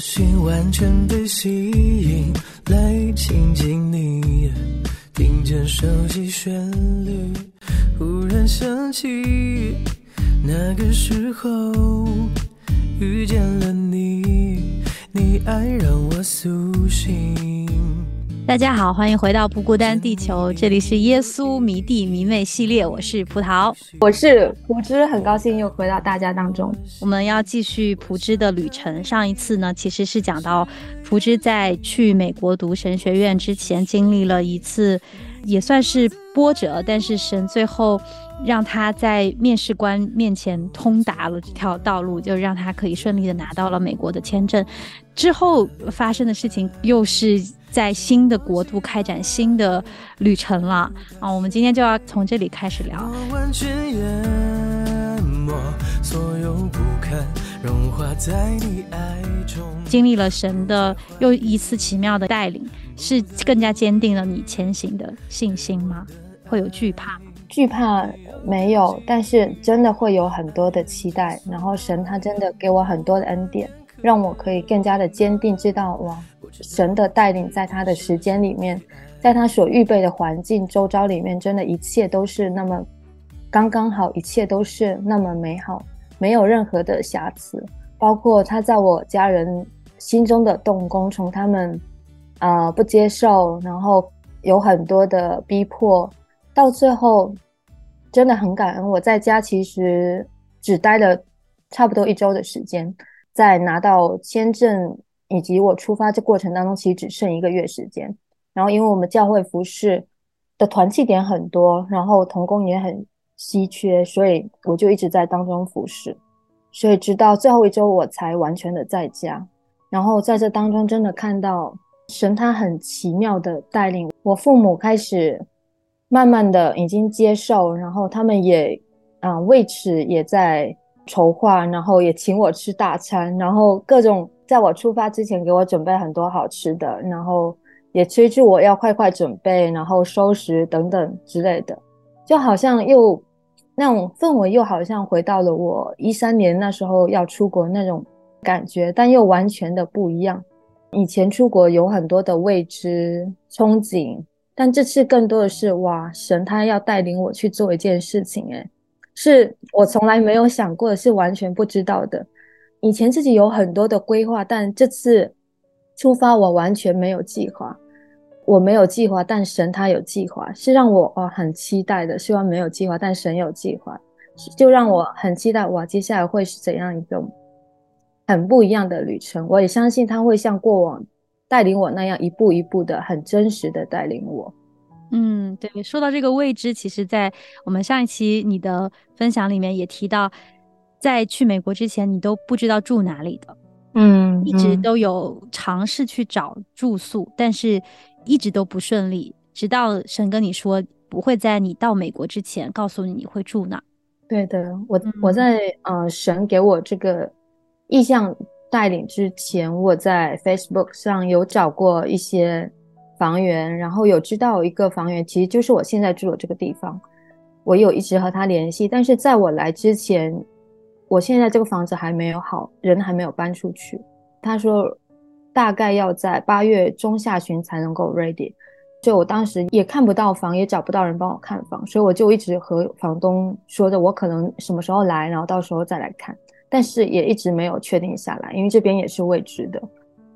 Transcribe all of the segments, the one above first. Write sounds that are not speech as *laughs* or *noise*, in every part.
心完全被吸引，来亲近你，听见熟悉旋律，忽然想起那个时候遇见了你，你爱让我苏醒。大家好，欢迎回到不孤单地球，这里是耶稣迷弟迷妹系列，我是葡萄，我是蒲之，很高兴又回到大家当中。我们要继续蒲之的旅程。上一次呢，其实是讲到蒲之在去美国读神学院之前，经历了一次也算是波折，但是神最后让他在面试官面前通达了这条道路，就让他可以顺利的拿到了美国的签证。之后发生的事情又是。在新的国度开展新的旅程了啊！我们今天就要从这里开始聊。经历了神的又一次奇妙的带领，是更加坚定了你前行的信心吗？会有惧怕吗？惧怕没有，但是真的会有很多的期待。然后神他真的给我很多的恩典，让我可以更加的坚定，知道哇。神的带领，在他的时间里面，在他所预备的环境周遭里面，真的一切都是那么刚刚好，一切都是那么美好，没有任何的瑕疵。包括他在我家人心中的动工，从他们啊不接受，然后有很多的逼迫，到最后真的很感恩。我在家其实只待了差不多一周的时间，在拿到签证。以及我出发这过程当中，其实只剩一个月时间。然后，因为我们教会服饰的团契点很多，然后童工也很稀缺，所以我就一直在当中服侍。所以直到最后一周，我才完全的在家。然后在这当中，真的看到神他很奇妙的带领。我父母开始慢慢的已经接受，然后他们也啊为此也在筹划，然后也请我吃大餐，然后各种。在我出发之前，给我准备很多好吃的，然后也催促我要快快准备，然后收拾等等之类的，就好像又那种氛围，又好像回到了我一三年那时候要出国那种感觉，但又完全的不一样。以前出国有很多的未知憧憬，但这次更多的是哇，神他要带领我去做一件事情，诶，是我从来没有想过的，是完全不知道的。以前自己有很多的规划，但这次出发我完全没有计划。我没有计划，但神他有计划，是让我哦很期待的。虽然没有计划，但神有计划，就让我很期待哇，接下来会是怎样一个很不一样的旅程？我也相信他会像过往带领我那样一步一步的很真实的带领我。嗯，对。说到这个未知，其实在我们上一期你的分享里面也提到。在去美国之前，你都不知道住哪里的，嗯，一直都有尝试去找住宿，但是一直都不顺利。直到神跟你说不会在你到美国之前告诉你你会住哪。对的，我我在呃神给我这个意向带领之前，我在 Facebook 上有找过一些房源，然后有知道一个房源其实就是我现在住的这个地方，我有一直和他联系，但是在我来之前。我现在这个房子还没有好，人还没有搬出去。他说大概要在八月中下旬才能够 ready。就我当时也看不到房，也找不到人帮我看房，所以我就一直和房东说着我可能什么时候来，然后到时候再来看。但是也一直没有确定下来，因为这边也是未知的，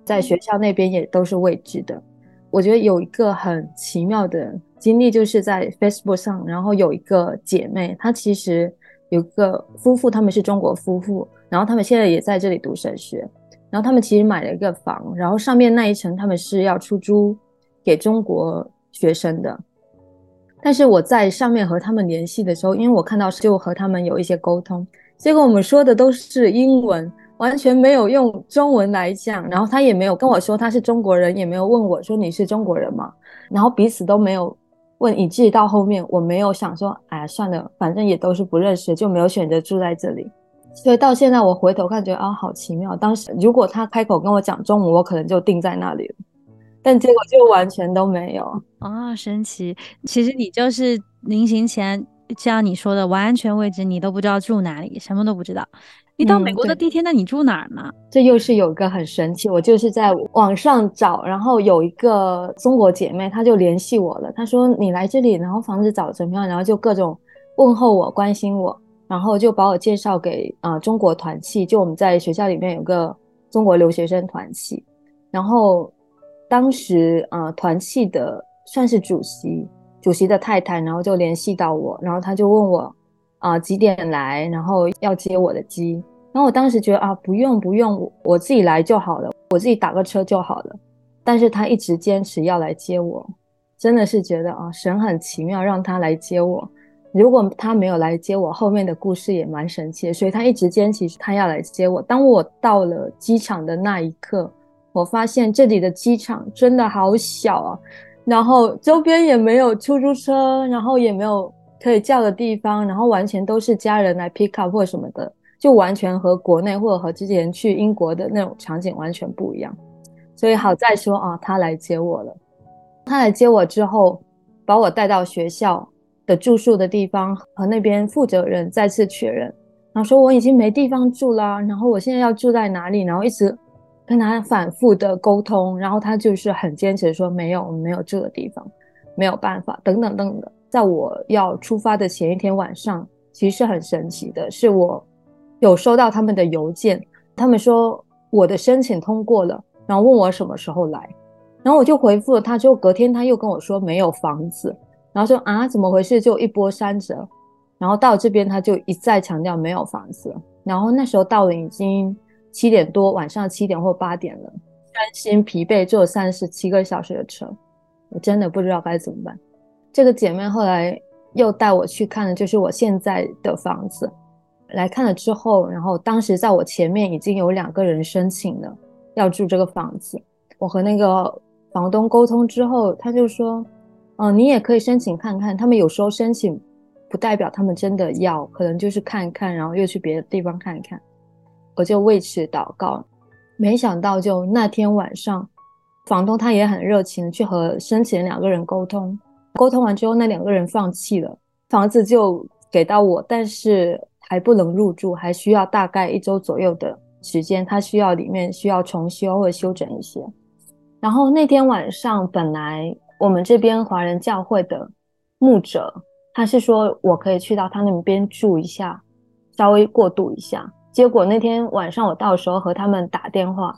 在学校那边也都是未知的。我觉得有一个很奇妙的经历，就是在 Facebook 上，然后有一个姐妹，她其实。有个夫妇，他们是中国夫妇，然后他们现在也在这里读神学，然后他们其实买了一个房，然后上面那一层他们是要出租给中国学生的。但是我在上面和他们联系的时候，因为我看到就和他们有一些沟通，结果我们说的都是英文，完全没有用中文来讲，然后他也没有跟我说他是中国人，也没有问我说你是中国人吗？然后彼此都没有问，以至于到后面我没有想说，哎呀算了，反正也都是不认识，就没有选择住在这里。所以到现在我回头看，觉得啊好奇妙。当时如果他开口跟我讲中文，我可能就定在那里了，但结果就完全都没有。哦，神奇！其实你就是临行前，像你说的，完全位置你都不知道住哪里，什么都不知道。你到美国的第一天，那你住哪儿呢？这又是有一个很神奇，我就是在网上找，然后有一个中国姐妹，她就联系我了。她说你来这里，然后房子找怎么样？然后就各种问候我，关心我。然后就把我介绍给啊中国团契，就我们在学校里面有个中国留学生团契，然后当时啊团契的算是主席，主席的太太，然后就联系到我，然后他就问我啊几点来，然后要接我的机，然后我当时觉得啊不用不用，我自己来就好了，我自己打个车就好了，但是他一直坚持要来接我，真的是觉得啊神很奇妙，让他来接我。如果他没有来接我，后面的故事也蛮神奇的。所以他一直坚持他要来接我。当我到了机场的那一刻，我发现这里的机场真的好小啊，然后周边也没有出租车，然后也没有可以叫的地方，然后完全都是家人来 pick up 或什么的，就完全和国内或者和之前去英国的那种场景完全不一样。所以好在说啊，他来接我了。他来接我之后，把我带到学校。的住宿的地方和那边负责人再次确认，然后说我已经没地方住啦，然后我现在要住在哪里？然后一直跟他反复的沟通，然后他就是很坚持说没有，我们没有住的地方，没有办法，等等等等的。在我要出发的前一天晚上，其实很神奇的，是我有收到他们的邮件，他们说我的申请通过了，然后问我什么时候来，然后我就回复了他，之后隔天他又跟我说没有房子。然后说啊，怎么回事？就一波三折。然后到这边，他就一再强调没有房子。然后那时候到了已经七点多，晚上七点或八点了，担心疲惫，坐三十七个小时的车，我真的不知道该怎么办。这个姐妹后来又带我去看的就是我现在的房子。来看了之后，然后当时在我前面已经有两个人申请了要住这个房子。我和那个房东沟通之后，他就说。嗯，你也可以申请看看。他们有时候申请，不代表他们真的要，可能就是看一看，然后又去别的地方看一看。我就为此祷告，没想到就那天晚上，房东他也很热情，去和申请两个人沟通。沟通完之后，那两个人放弃了，房子就给到我，但是还不能入住，还需要大概一周左右的时间。他需要里面需要重修或修整一些。然后那天晚上本来。我们这边华人教会的牧者，他是说我可以去到他那边住一下，稍微过渡一下。结果那天晚上我到时候和他们打电话，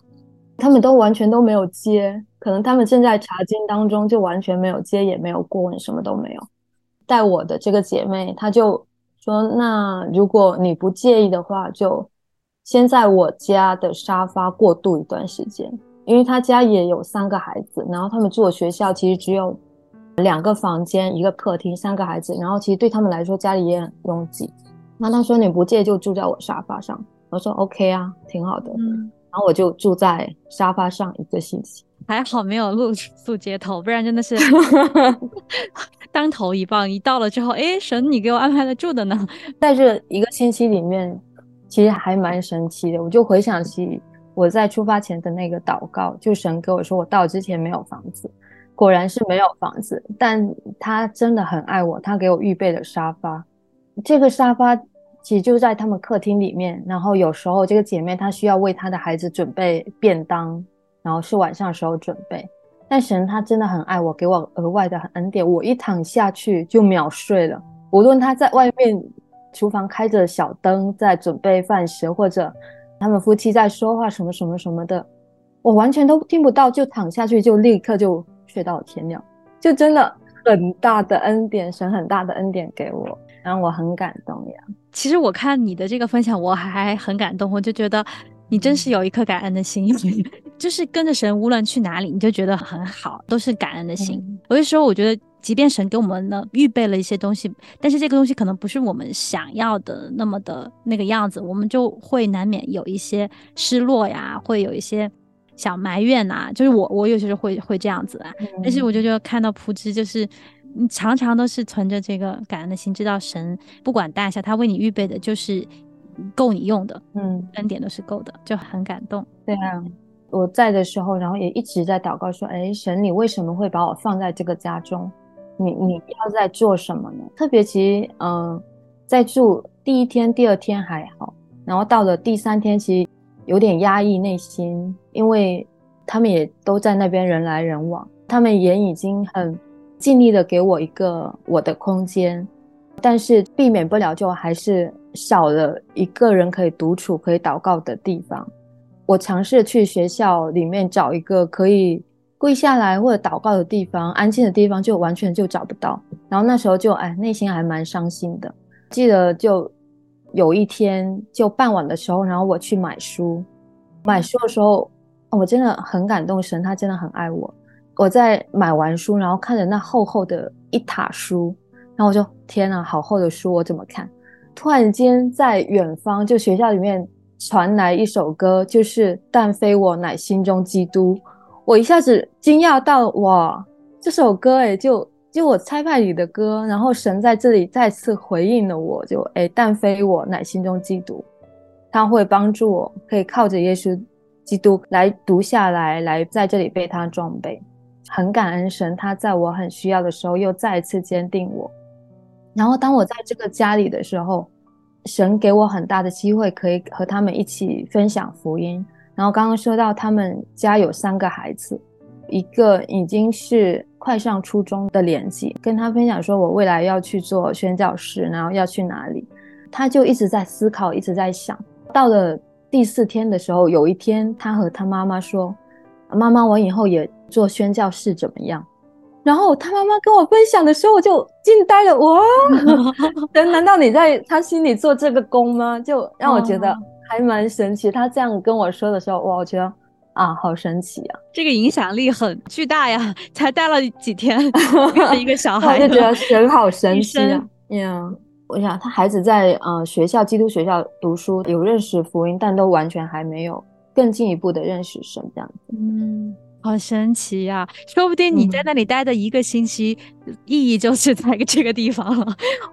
他们都完全都没有接，可能他们正在查经当中，就完全没有接，也没有过问，什么都没有。带我的这个姐妹，她就说：“那如果你不介意的话，就先在我家的沙发过渡一段时间。”因为他家也有三个孩子，然后他们住的学校其实只有两个房间、一个客厅，三个孩子，然后其实对他们来说家里也很拥挤。那他说你不介就住在我沙发上，我说 OK 啊，挺好的。嗯，然后我就住在沙发上一个星期，还好没有露宿街头，不然真的是 *laughs* 当头一棒。一到了之后，哎，神，你给我安排了住的呢。在这一个星期里面，其实还蛮神奇的，我就回想起。我在出发前的那个祷告，就神跟我说，我到之前没有房子，果然是没有房子，但他真的很爱我，他给我预备了沙发，这个沙发其实就在他们客厅里面，然后有时候这个姐妹她需要为她的孩子准备便当，然后是晚上的时候准备，但神他真的很爱我，给我额外的恩典，我一躺下去就秒睡了，无论他在外面厨房开着小灯在准备饭食，或者。他们夫妻在说话，什么什么什么的，我完全都听不到，就躺下去，就立刻就睡到天亮，就真的很大的恩典，神很大的恩典给我，让我很感动呀。其实我看你的这个分享，我还很感动，我就觉得你真是有一颗感恩的心，*laughs* 就是跟着神，无论去哪里，你就觉得很好，都是感恩的心。有的时候我觉得。即便神给我们呢预备了一些东西，但是这个东西可能不是我们想要的那么的那个样子，我们就会难免有一些失落呀，会有一些小埋怨呐。就是我，我有些时候会会这样子啊。但是我就觉得看到蒲之，就是你常常都是存着这个感恩的心，知道神不管大小，他为你预备的就是够你用的，嗯，恩典都是够的，就很感动。对啊，我在的时候，然后也一直在祷告说：“哎，神，你为什么会把我放在这个家中？你你要在做什么呢？”特别其实，嗯，在住第一天、第二天还好，然后到了第三天，其实有点压抑内心，因为他们也都在那边人来人往，他们也已经很尽力的给我一个我的空间，但是避免不了就还是少了一个人可以独处、可以祷告的地方。我尝试去学校里面找一个可以跪下来或者祷告的地方，安静的地方，就完全就找不到。然后那时候就哎，内心还蛮伤心的。记得就有一天，就傍晚的时候，然后我去买书，买书的时候，我真的很感动，神他真的很爱我。我在买完书，然后看着那厚厚的一沓书，然后我就天哪，好厚的书，我怎么看？突然间在远方，就学校里面。传来一首歌，就是“但非我乃心中基督”。我一下子惊讶到，哇，这首歌哎，就就我猜派里的歌，然后神在这里再次回应了我，就哎，但非我乃心中基督，他会帮助我，可以靠着耶稣基督来读下来，来在这里被他装备。很感恩神，他在我很需要的时候又再一次坚定我。然后当我在这个家里的时候。神给我很大的机会，可以和他们一起分享福音。然后刚刚说到他们家有三个孩子，一个已经是快上初中的年纪，跟他分享说我未来要去做宣教师，然后要去哪里，他就一直在思考，一直在想。到了第四天的时候，有一天他和他妈妈说：“妈妈，我以后也做宣教士怎么样？”然后他妈妈跟我分享的时候，我就惊呆了。哇，*laughs* 难难道你在他心里做这个工吗？就让我觉得还蛮神奇。他这样跟我说的时候，哇，我觉得啊，好神奇啊！这个影响力很巨大呀，*laughs* 才待了几天，*laughs* 一个小孩，就觉得神好神奇啊。呀，我想他孩子在呃学校基督学校读书，有认识福音，但都完全还没有更进一步的认识神这样子。嗯。好神奇呀！说不定你在那里待的一个星期，意义就是在这个地方了。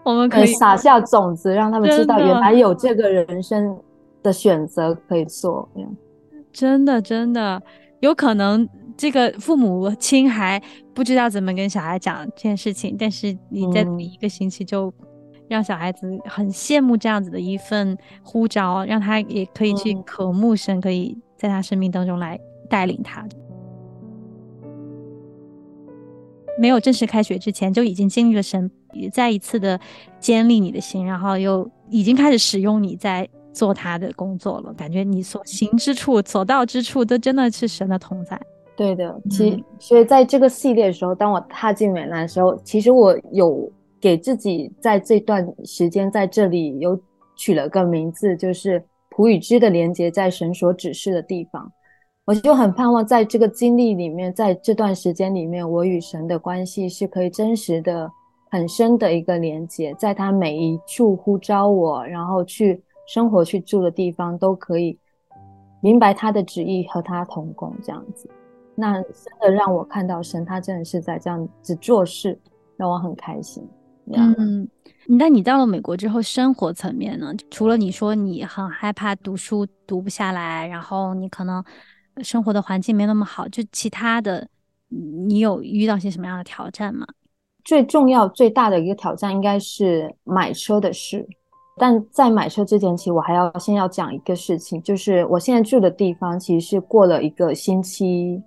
我们可以撒下种子，让他们知道原来有这个人生的选择可以做。真的，真的有可能，这个父母亲还不知道怎么跟小孩讲这件事情，但是你在一个星期就让小孩子很羡慕这样子的一份呼召，让他也可以去渴慕神，可以在他生命当中来带领他。没有正式开学之前，就已经经历了神再一次的坚立你的心，然后又已经开始使用你在做他的工作了。感觉你所行之处、所到之处，都真的是神的同在。对的，其所以在这个系列的时候，当我踏进美兰的时候，其实我有给自己在这段时间在这里有取了个名字，就是普与之的连接在神所指示的地方。我就很盼望在这个经历里面，在这段时间里面，我与神的关系是可以真实的、很深的一个连接，在他每一处呼召我，然后去生活、去住的地方，都可以明白他的旨意和他同工这样子。那真的让我看到神，他真的是在这样子做事，让我很开心。嗯，那你到了美国之后，生活层面呢？除了你说你很害怕读书读不下来，然后你可能。生活的环境没那么好，就其他的，你有遇到些什么样的挑战吗？最重要、最大的一个挑战应该是买车的事。但在买车之前，其实我还要先要讲一个事情，就是我现在住的地方其实是过了一个星期，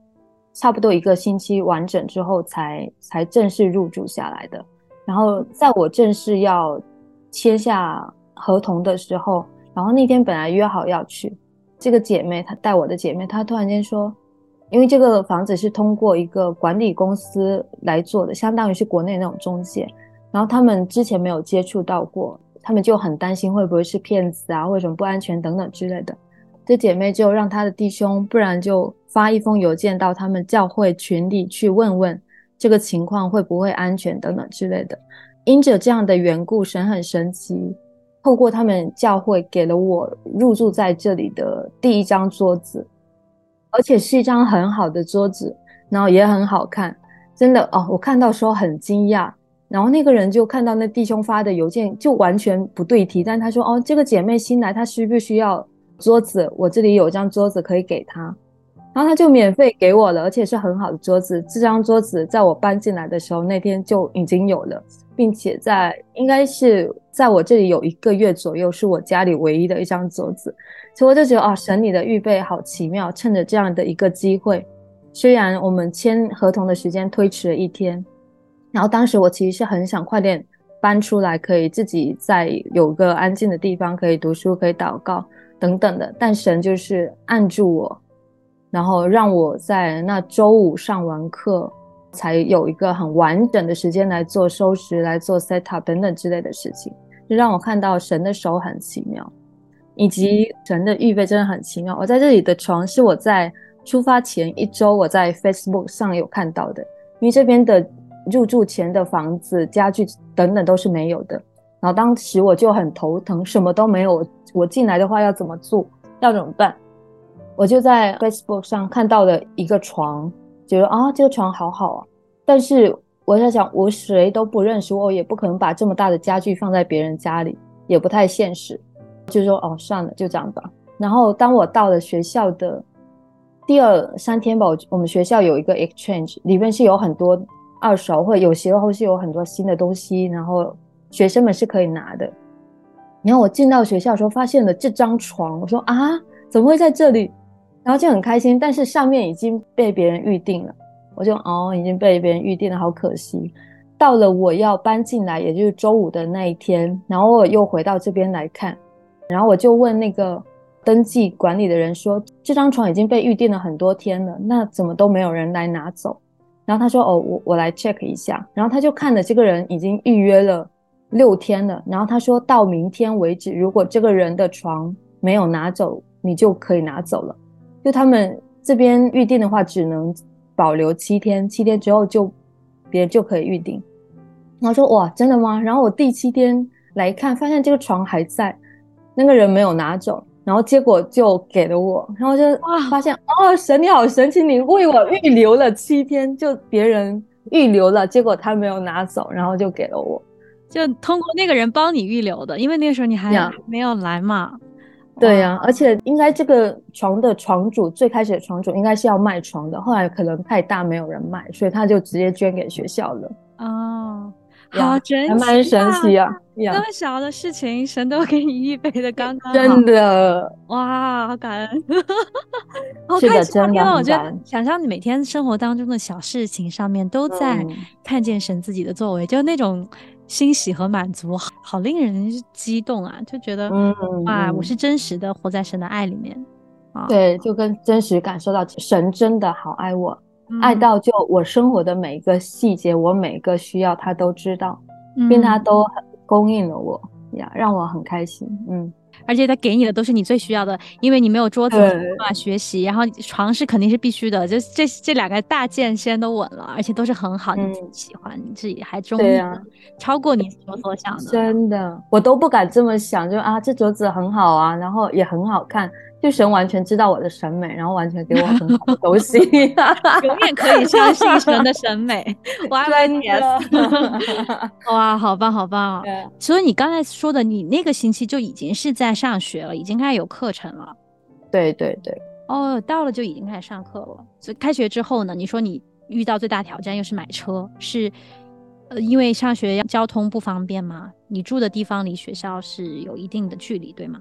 差不多一个星期完整之后才才正式入住下来的。然后在我正式要签下合同的时候，然后那天本来约好要去。这个姐妹，她带我的姐妹，她突然间说，因为这个房子是通过一个管理公司来做的，相当于是国内那种中介，然后他们之前没有接触到过，他们就很担心会不会是骗子啊，或者什么不安全等等之类的。这姐妹就让她的弟兄，不然就发一封邮件到他们教会群里去问问，这个情况会不会安全等等之类的。因着这样的缘故，神很神奇，透过他们教会给了我入住在这里的第一张桌子，而且是一张很好的桌子，然后也很好看，真的哦，我看到时候很惊讶。然后那个人就看到那弟兄发的邮件，就完全不对题，但他说哦，这个姐妹新来，她需不需要桌子？我这里有张桌子可以给她。然后他就免费给我了，而且是很好的桌子。这张桌子在我搬进来的时候那天就已经有了，并且在应该是在我这里有一个月左右，是我家里唯一的一张桌子。所以我就觉得啊，神你的预备好奇妙，趁着这样的一个机会，虽然我们签合同的时间推迟了一天，然后当时我其实是很想快点搬出来，可以自己在有个安静的地方可以读书、可以祷告等等的，但神就是按住我。然后让我在那周五上完课，才有一个很完整的时间来做收拾、来做 set up 等等之类的事情，就让我看到神的手很奇妙，以及神的预备真的很奇妙。我在这里的床是我在出发前一周我在 Facebook 上有看到的，因为这边的入住前的房子、家具等等都是没有的。然后当时我就很头疼，什么都没有，我进来的话要怎么做？要怎么办？我就在 Facebook 上看到了一个床，觉得啊，这个床好好啊。但是我在想，我谁都不认识，我也不可能把这么大的家具放在别人家里，也不太现实。就说哦，算了，就这样吧。然后当我到了学校的第二三天吧，我们学校有一个 exchange，里面是有很多二手，或有时候是有很多新的东西，然后学生们是可以拿的。然后我进到学校的时候，发现了这张床，我说啊，怎么会在这里？然后就很开心，但是上面已经被别人预定了，我就哦，已经被别人预定了，好可惜。到了我要搬进来，也就是周五的那一天，然后我又回到这边来看，然后我就问那个登记管理的人说，这张床已经被预定了很多天了，那怎么都没有人来拿走？然后他说，哦，我我来 check 一下，然后他就看了这个人已经预约了六天了，然后他说到明天为止，如果这个人的床没有拿走，你就可以拿走了。就他们这边预定的话，只能保留七天，七天之后就别人就可以预定。然后说哇，真的吗？然后我第七天来看，发现这个床还在，那个人没有拿走，然后结果就给了我。然后就哇，发现哦，神你好神奇，你为我预留了七天，就别人预留了，结果他没有拿走，然后就给了我，就通过那个人帮你预留的，因为那个时候你还没有来嘛。对呀，而且应该这个床的床主最开始的床主应该是要卖床的，后来可能太大没有人卖，所以他就直接捐给学校了。哦，好神奇，蛮神奇啊！那么小的事情，神都给你预备的刚刚好，真的哇，好感恩，好开心！因为我觉得想象你每天生活当中的小事情上面都在看见神自己的作为，就那种。欣喜和满足，好令人激动啊！就觉得，哇，我是真实的活在神的爱里面啊！对，就跟真实感受到神真的好爱我，爱到就我生活的每一个细节，我每一个需要他都知道，并他都供应了我呀，让我很开心。嗯。而且他给你的都是你最需要的，因为你没有桌子没办法学习，然后床是肯定是必须的，就这这两个大件先都稳了，而且都是很好，你自己喜欢，你自己还中意，超过你所所想的。真的，我都不敢这么想，就啊，这桌子很好啊，然后也很好看。就神完全知道我的审美，然后完全给我很好的 *laughs* 东西，永远可以相信神的审美。*laughs* Yes，*laughs* 哇，好棒，好棒！所以你刚才说的，你那个星期就已经是在上学了，已经开始有课程了。对对对。哦，到了就已经开始上课了。所以开学之后呢？你说你遇到最大挑战又是买车，是呃，因为上学交通不方便吗？你住的地方离学校是有一定的距离，对吗？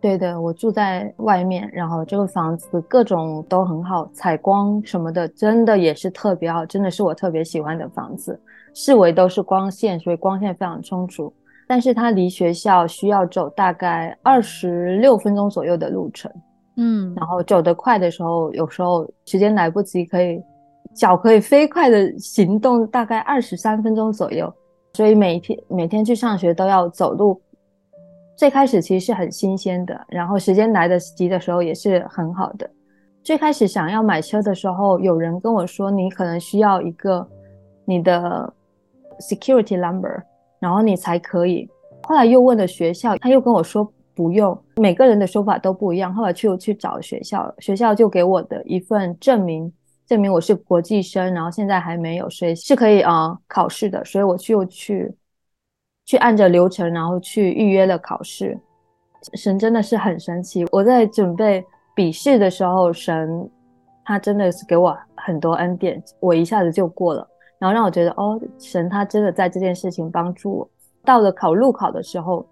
对的，我住在外面，然后这个房子各种都很好，采光什么的真的也是特别好，真的是我特别喜欢的房子。四围都是光线，所以光线非常充足。但是它离学校需要走大概二十六分钟左右的路程，嗯，然后走得快的时候，有时候时间来不及，可以脚可以飞快的行动，大概二十三分钟左右。所以每天每天去上学都要走路。最开始其实是很新鲜的，然后时间来得及的时候也是很好的。最开始想要买车的时候，有人跟我说，你可能需要一个你的 security number，然后你才可以。后来又问了学校，他又跟我说不用，每个人的说法都不一样。后来去又去找学校，学校就给我的一份证明，证明我是国际生，然后现在还没有，所以是可以啊、考试的。所以我就去去按着流程，然后去预约了考试。神真的是很神奇，我在准备笔试的时候，神他真的是给我很多恩典，我一下子就过了，然后让我觉得哦，神他真的在这件事情帮助我。到了考路考的时候，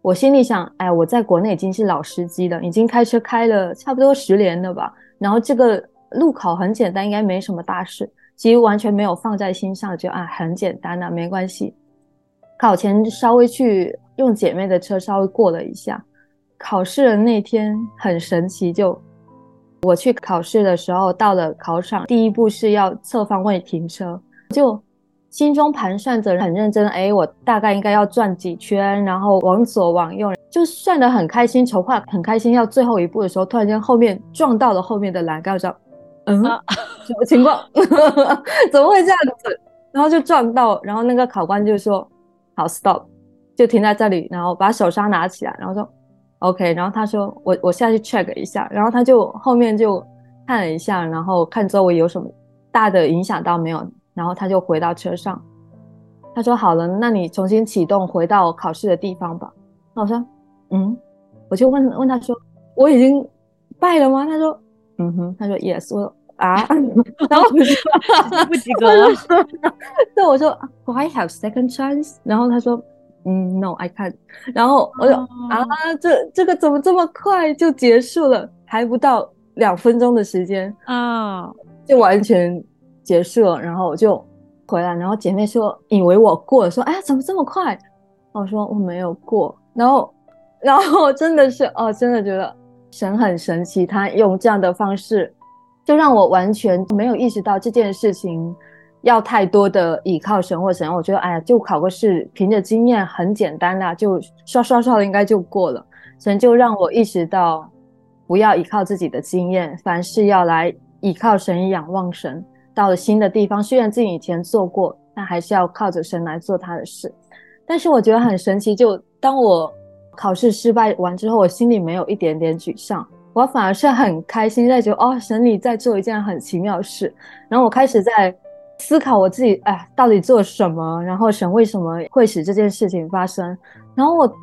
我心里想，哎，我在国内已经是老司机了，已经开车开了差不多十年了吧。然后这个路考很简单，应该没什么大事，其实完全没有放在心上，就啊很简单的、没关系。考前稍微去用姐妹的车稍微过了一下，考试的那天很神奇，就我去考试的时候，到了考场，第一步是要侧方位停车，就心中盘算着很认真，哎，我大概应该要转几圈，然后往左往右，就算得很开心，筹划很开心。要最后一步的时候，突然间后面撞到了后面的栏杆上，嗯，啊什么情况？*laughs* 怎么会这样子？然后就撞到，然后那个考官就说：“好，stop，就停在这里，然后把手刹拿起来，然后说 OK，然后他说我我下去 check 一下，然后他就后面就看了一下，然后看周围有什么大的影响到没有，然后他就回到车上，他说好了，那你重新启动回到考试的地方吧。那我说嗯，我就问问他说我已经拜了吗？他说嗯哼，他说 yes，我说啊，*laughs* 然后我就 *laughs* 不及格了。*laughs* 对，我说 Do I have second chance？然后他说，嗯，No，I can't。然后我就、哦啊，这这个怎么这么快就结束了？还不到两分钟的时间啊，就完全结束了。然后我就回来，然后姐妹说以为我过了，说哎呀怎么这么快？我说我没有过。然后然后真的是哦，真的觉得神很神奇，他用这样的方式。就让我完全没有意识到这件事情要太多的倚靠神或神。我觉得，哎呀，就考个试，凭着经验很简单啦，就刷刷刷应该就过了。神就让我意识到，不要依靠自己的经验，凡事要来依靠神，仰望神。到了新的地方，虽然自己以前做过，但还是要靠着神来做他的事。但是我觉得很神奇，就当我考试失败完之后，我心里没有一点点沮丧。我反而是很开心，在觉得哦，神你在做一件很奇妙的事。然后我开始在思考我自己，哎，到底做什么？然后神为什么会使这件事情发生？然后我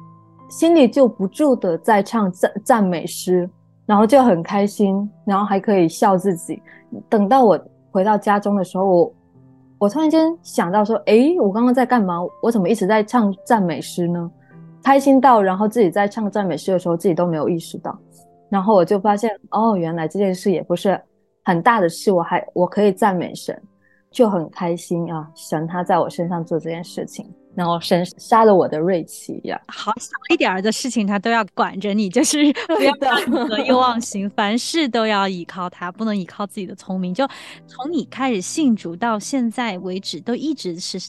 心里就不住的在唱赞赞美诗，然后就很开心，然后还可以笑自己。等到我回到家中的时候，我我突然间想到说，诶，我刚刚在干嘛？我怎么一直在唱赞美诗呢？开心到，然后自己在唱赞美诗的时候，自己都没有意识到。然后我就发现，哦，原来这件事也不是很大的事，我还我可以赞美神，就很开心啊！神他在我身上做这件事情，然后神杀了我的锐气呀！好小一点的事情，他都要管着你，就是不要得意忘形，*laughs* 凡事都要依靠他，不能依靠自己的聪明。就从你开始信主到现在为止，都一直是。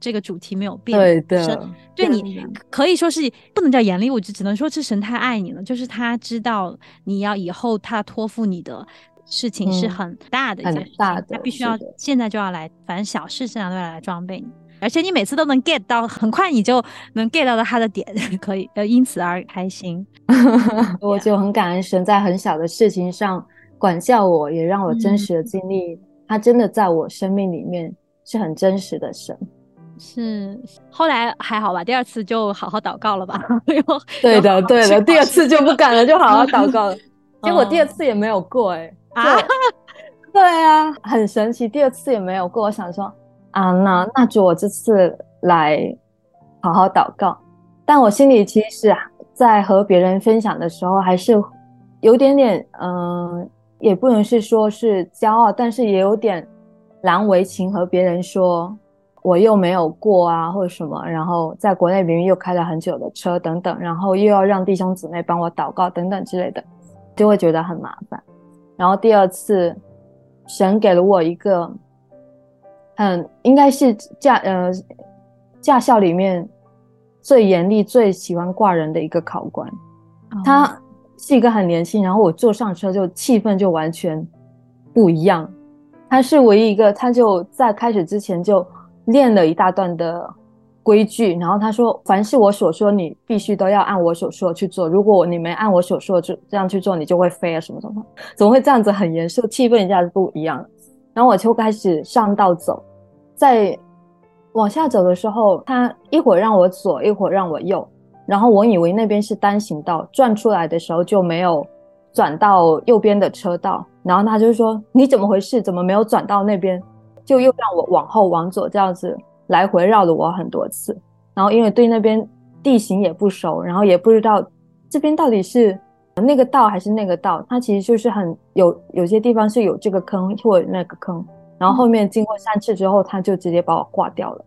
这个主题没有变，对的，对你可以说是不能叫严厉，我就只能说是神太爱你了，就是他知道你要以后他托付你的事情是很大的一件事情，大的他必须要现在就要来，反正小事现在都要来装备你，而且你每次都能 get 到，很快你就能 get 到他的点，*laughs* 可以呃因此而开心。*laughs* 我就很感恩神在很小的事情上管教我，也让我真实的经历，嗯、他真的在我生命里面是很真实的神。是，后来还好吧？第二次就好好祷告了吧？*laughs* 对的，对的，第二次就不敢了，就好好祷告了。*laughs* 结果第二次也没有过、欸，哎、啊，*laughs* 对啊，很神奇，第二次也没有过。我想说啊，那那就我这次来好好祷告。但我心里其实啊，在和别人分享的时候，还是有点点，嗯、呃，也不能是说是骄傲，但是也有点难为情，和别人说。我又没有过啊，或者什么，然后在国内明明又开了很久的车等等，然后又要让弟兄姊妹帮我祷告等等之类的，就会觉得很麻烦。然后第二次，神给了我一个，很，应该是驾呃驾校里面最严厉、最喜欢挂人的一个考官，哦、他是一个很年轻，然后我坐上车就气氛就完全不一样。他是唯一一个，他就在开始之前就练了一大段的规矩，然后他说，凡是我所说，你必须都要按我所说去做。如果你没按我所说的就这样去做，你就会飞啊什么什么，怎么会这样子很严肃，气氛一下子不一样。然后我就开始上道走，在往下走的时候，他一会儿让我左，一会儿让我右，然后我以为那边是单行道，转出来的时候就没有转到右边的车道。然后他就说：“你怎么回事？怎么没有转到那边？”就又让我往后往左这样子来回绕了我很多次。然后因为对那边地形也不熟，然后也不知道这边到底是那个道还是那个道。它其实就是很有有些地方是有这个坑或者那个坑。然后后面经过三次之后，他就直接把我挂掉了。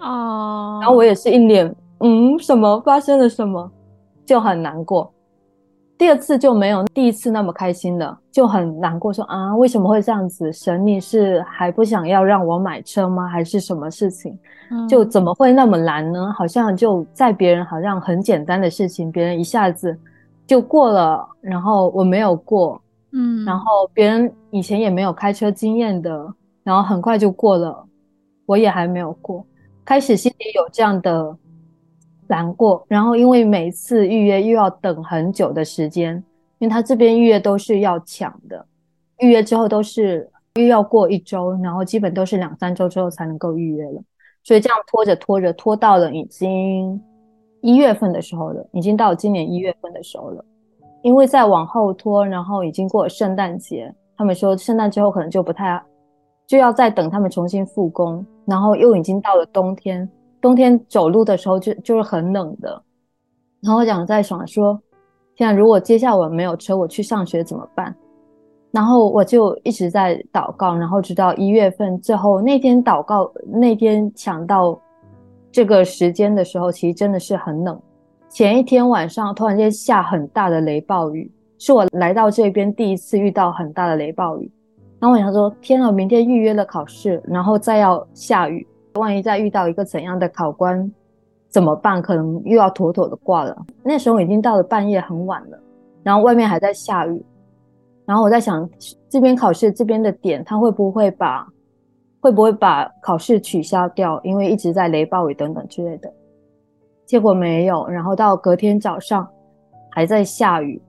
哦。然后我也是一脸嗯，什么发生了什么，就很难过。第二次就没有第一次那么开心了，就很难过，说啊，为什么会这样子？神，你是还不想要让我买车吗？还是什么事情？就怎么会那么难呢？好像就在别人好像很简单的事情，别人一下子就过了，然后我没有过，嗯，然后别人以前也没有开车经验的，然后很快就过了，我也还没有过，开始心里有这样的。难过，然后因为每次预约又要等很久的时间，因为他这边预约都是要抢的，预约之后都是又要过一周，然后基本都是两三周之后才能够预约了，所以这样拖着拖着拖到了已经一月份的时候了，已经到今年一月份的时候了，因为再往后拖，然后已经过了圣诞节，他们说圣诞之后可能就不太就要再等他们重新复工，然后又已经到了冬天。冬天走路的时候就就是很冷的，然后我想在想说，现在如果接下来我没有车，我去上学怎么办？然后我就一直在祷告，然后直到一月份最后那天祷告那天抢到这个时间的时候，其实真的是很冷。前一天晚上突然间下很大的雷暴雨，是我来到这边第一次遇到很大的雷暴雨。然后我想说，天啊，明天预约了考试，然后再要下雨。万一再遇到一个怎样的考官怎么办？可能又要妥妥的挂了。那时候已经到了半夜很晚了，然后外面还在下雨。然后我在想，这边考试这边的点，他会不会把会不会把考试取消掉？因为一直在雷暴雨等等之类的。结果没有。然后到隔天早上还在下雨，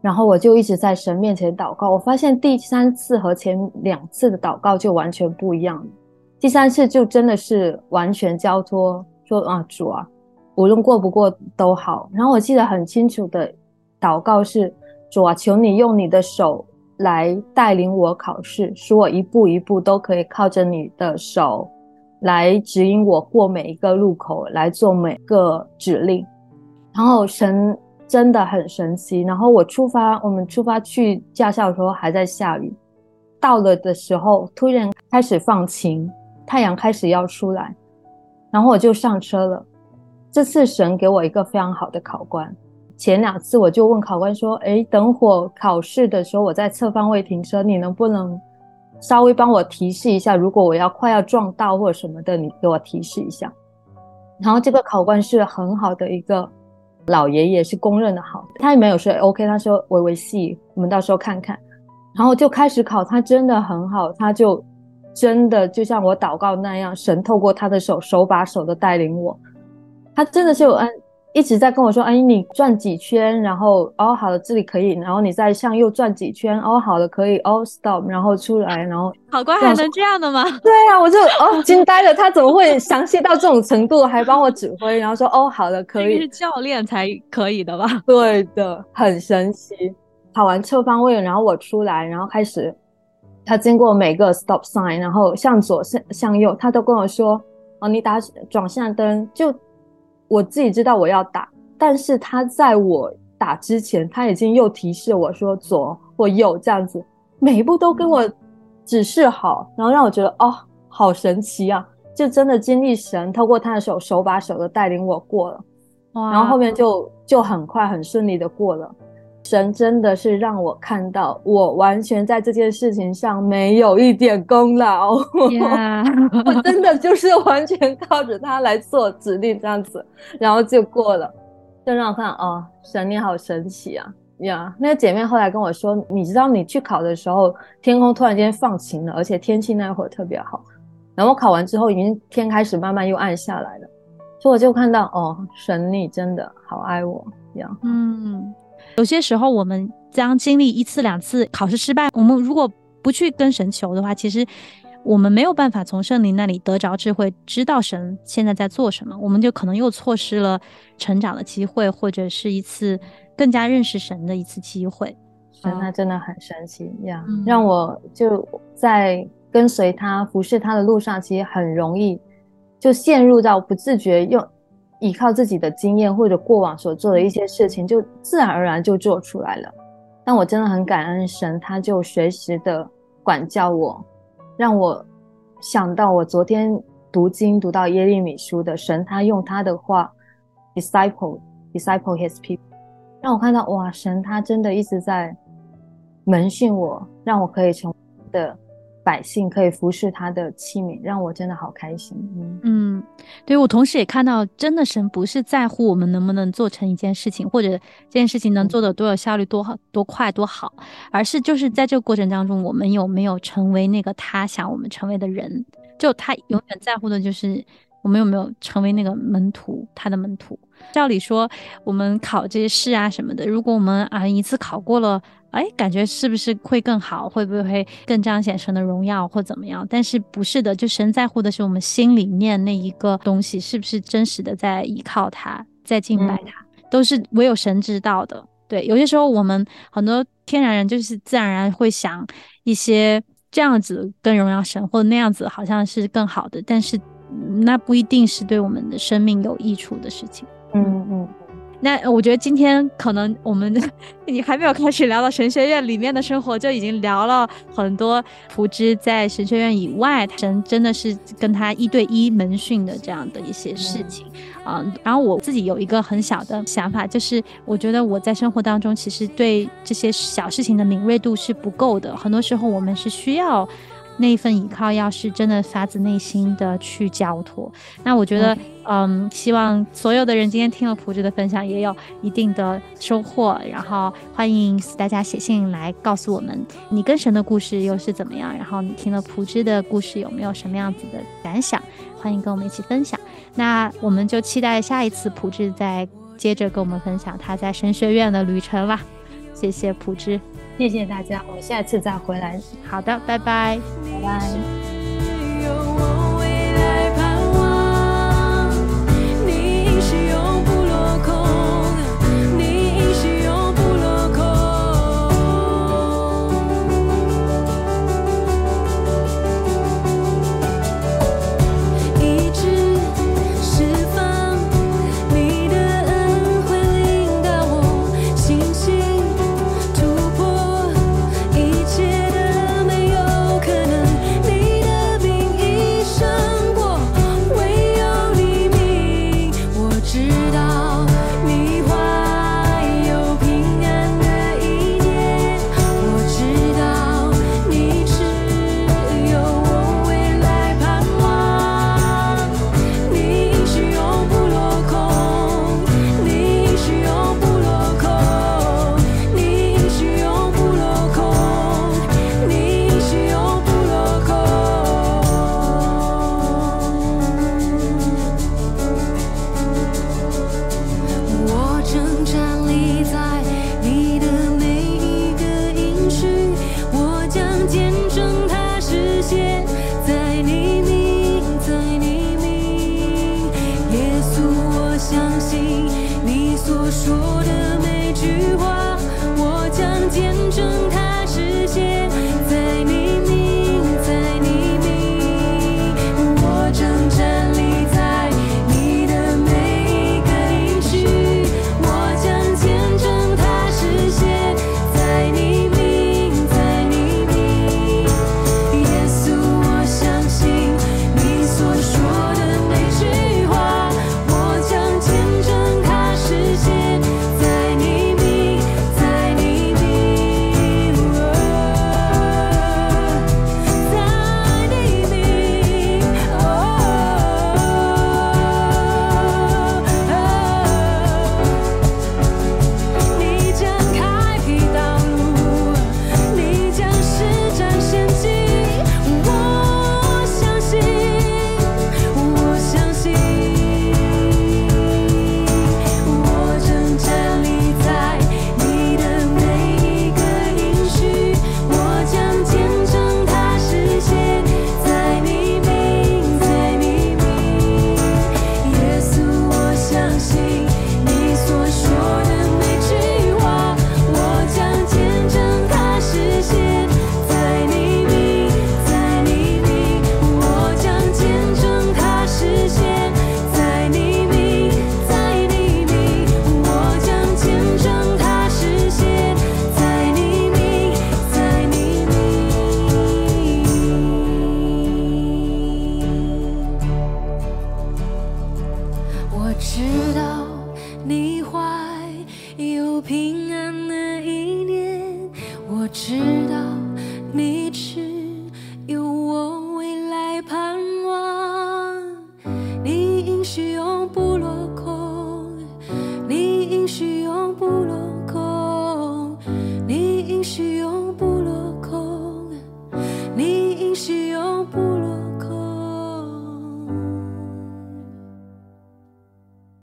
然后我就一直在神面前祷告。我发现第三次和前两次的祷告就完全不一样了。第三次就真的是完全交托，说啊主啊，无论过不过都好。然后我记得很清楚的祷告是：主啊，求你用你的手来带领我考试，使我一步一步都可以靠着你的手来指引我过每一个路口，来做每个指令。然后神真的很神奇。然后我出发，我们出发去驾校的时候还在下雨，到了的时候突然开始放晴。太阳开始要出来，然后我就上车了。这次神给我一个非常好的考官。前两次我就问考官说：“哎，等会考试的时候我在侧方位停车，你能不能稍微帮我提示一下？如果我要快要撞到或者什么的，你给我提示一下。”然后这个考官是很好的一个老爷爷，是公认的好。他也没有说 OK，他说微微细，我们到时候看看。然后就开始考，他真的很好，他就。真的就像我祷告那样，神透过他的手手把手的带领我，他真的是有嗯一直在跟我说，哎，你转几圈，然后哦好了，这里可以，然后你再向右转几圈，哦好了，可以，哦 stop，然后出来，然后考官还能这样的吗？*laughs* 对啊，我就哦惊呆了，他怎么会详细到这种程度，还帮我指挥，然后说哦好了，可以，是教练才可以的吧？*laughs* 对的，很神奇。跑完侧方位，然后我出来，然后开始。他经过每个 stop sign，然后向左向向右，他都跟我说：“哦，你打转向灯。”就我自己知道我要打，但是他在我打之前，他已经又提示我说左或右这样子，每一步都跟我指示好，然后让我觉得哦，好神奇啊！就真的经历神透过他的手手把手的带领我过了，然后后面就就很快很顺利的过了。神真的是让我看到，我完全在这件事情上没有一点功劳，*laughs* 我真的就是完全靠着他来做指令这样子，然后就过了。就让我看哦，神你好神奇啊！呀，那个姐妹后来跟我说，你知道你去考的时候，天空突然间放晴了，而且天气那会儿特别好。然后考完之后，已经天开始慢慢又暗下来了，所以我就看到哦，神你真的好爱我呀。嗯，有些时候我们将经历一次两次考试失败，我们如果不去跟神求的话，其实我们没有办法从圣灵那里得着智慧，知道神现在在做什么，我们就可能又错失了成长的机会，或者是一次更加认识神的一次机会。神他真的很神奇呀，让我就在。跟随他服侍他的路上，其实很容易就陷入到不自觉用依靠自己的经验或者过往所做的一些事情，就自然而然就做出来了。但我真的很感恩神，他就随时的管教我，让我想到我昨天读经读到耶利米书的神，他用他的话 disciple disciple his people，让我看到哇，神他真的一直在门训我，让我可以成为的。百姓可以服侍他的器皿，让我真的好开心。嗯嗯，对我同时也看到，真的神不是在乎我们能不能做成一件事情，或者这件事情能做的多有效率、多好、多快、多好，而是就是在这个过程当中，我们有没有成为那个他想我们成为的人？就他永远在乎的就是我们有没有成为那个门徒，他的门徒。照理说，我们考这些试啊什么的，如果我们啊一次考过了。哎，感觉是不是会更好？会不会更彰显神的荣耀或怎么样？但是不是的，就神在乎的是我们心里面那一个东西是不是真实的在依靠他，在敬拜他，都是唯有神知道的。对，有些时候我们很多天然人就是自然而然会想一些这样子更荣耀神，或者那样子好像是更好的，但是那不一定是对我们的生命有益处的事情。嗯嗯。那我觉得今天可能我们 *laughs* 你还没有开始聊到神学院里面的生活，就已经聊了很多普之在神学院以外，神真的是跟他一对一门训的这样的一些事情啊。然后我自己有一个很小的想法，就是我觉得我在生活当中其实对这些小事情的敏锐度是不够的，很多时候我们是需要。那一份依靠，要是真的发自内心的去交托，那我觉得，嗯，希望所有的人今天听了朴智的分享，也有一定的收获。然后欢迎大家写信来告诉我们，你跟神的故事又是怎么样？然后你听了朴智的故事，有没有什么样子的感想？欢迎跟我们一起分享。那我们就期待下一次朴智再接着跟我们分享他在神学院的旅程吧。谢谢朴智。谢谢大家，我们下次再回来。好的，拜拜，拜拜。相信你所说的每句话我将见证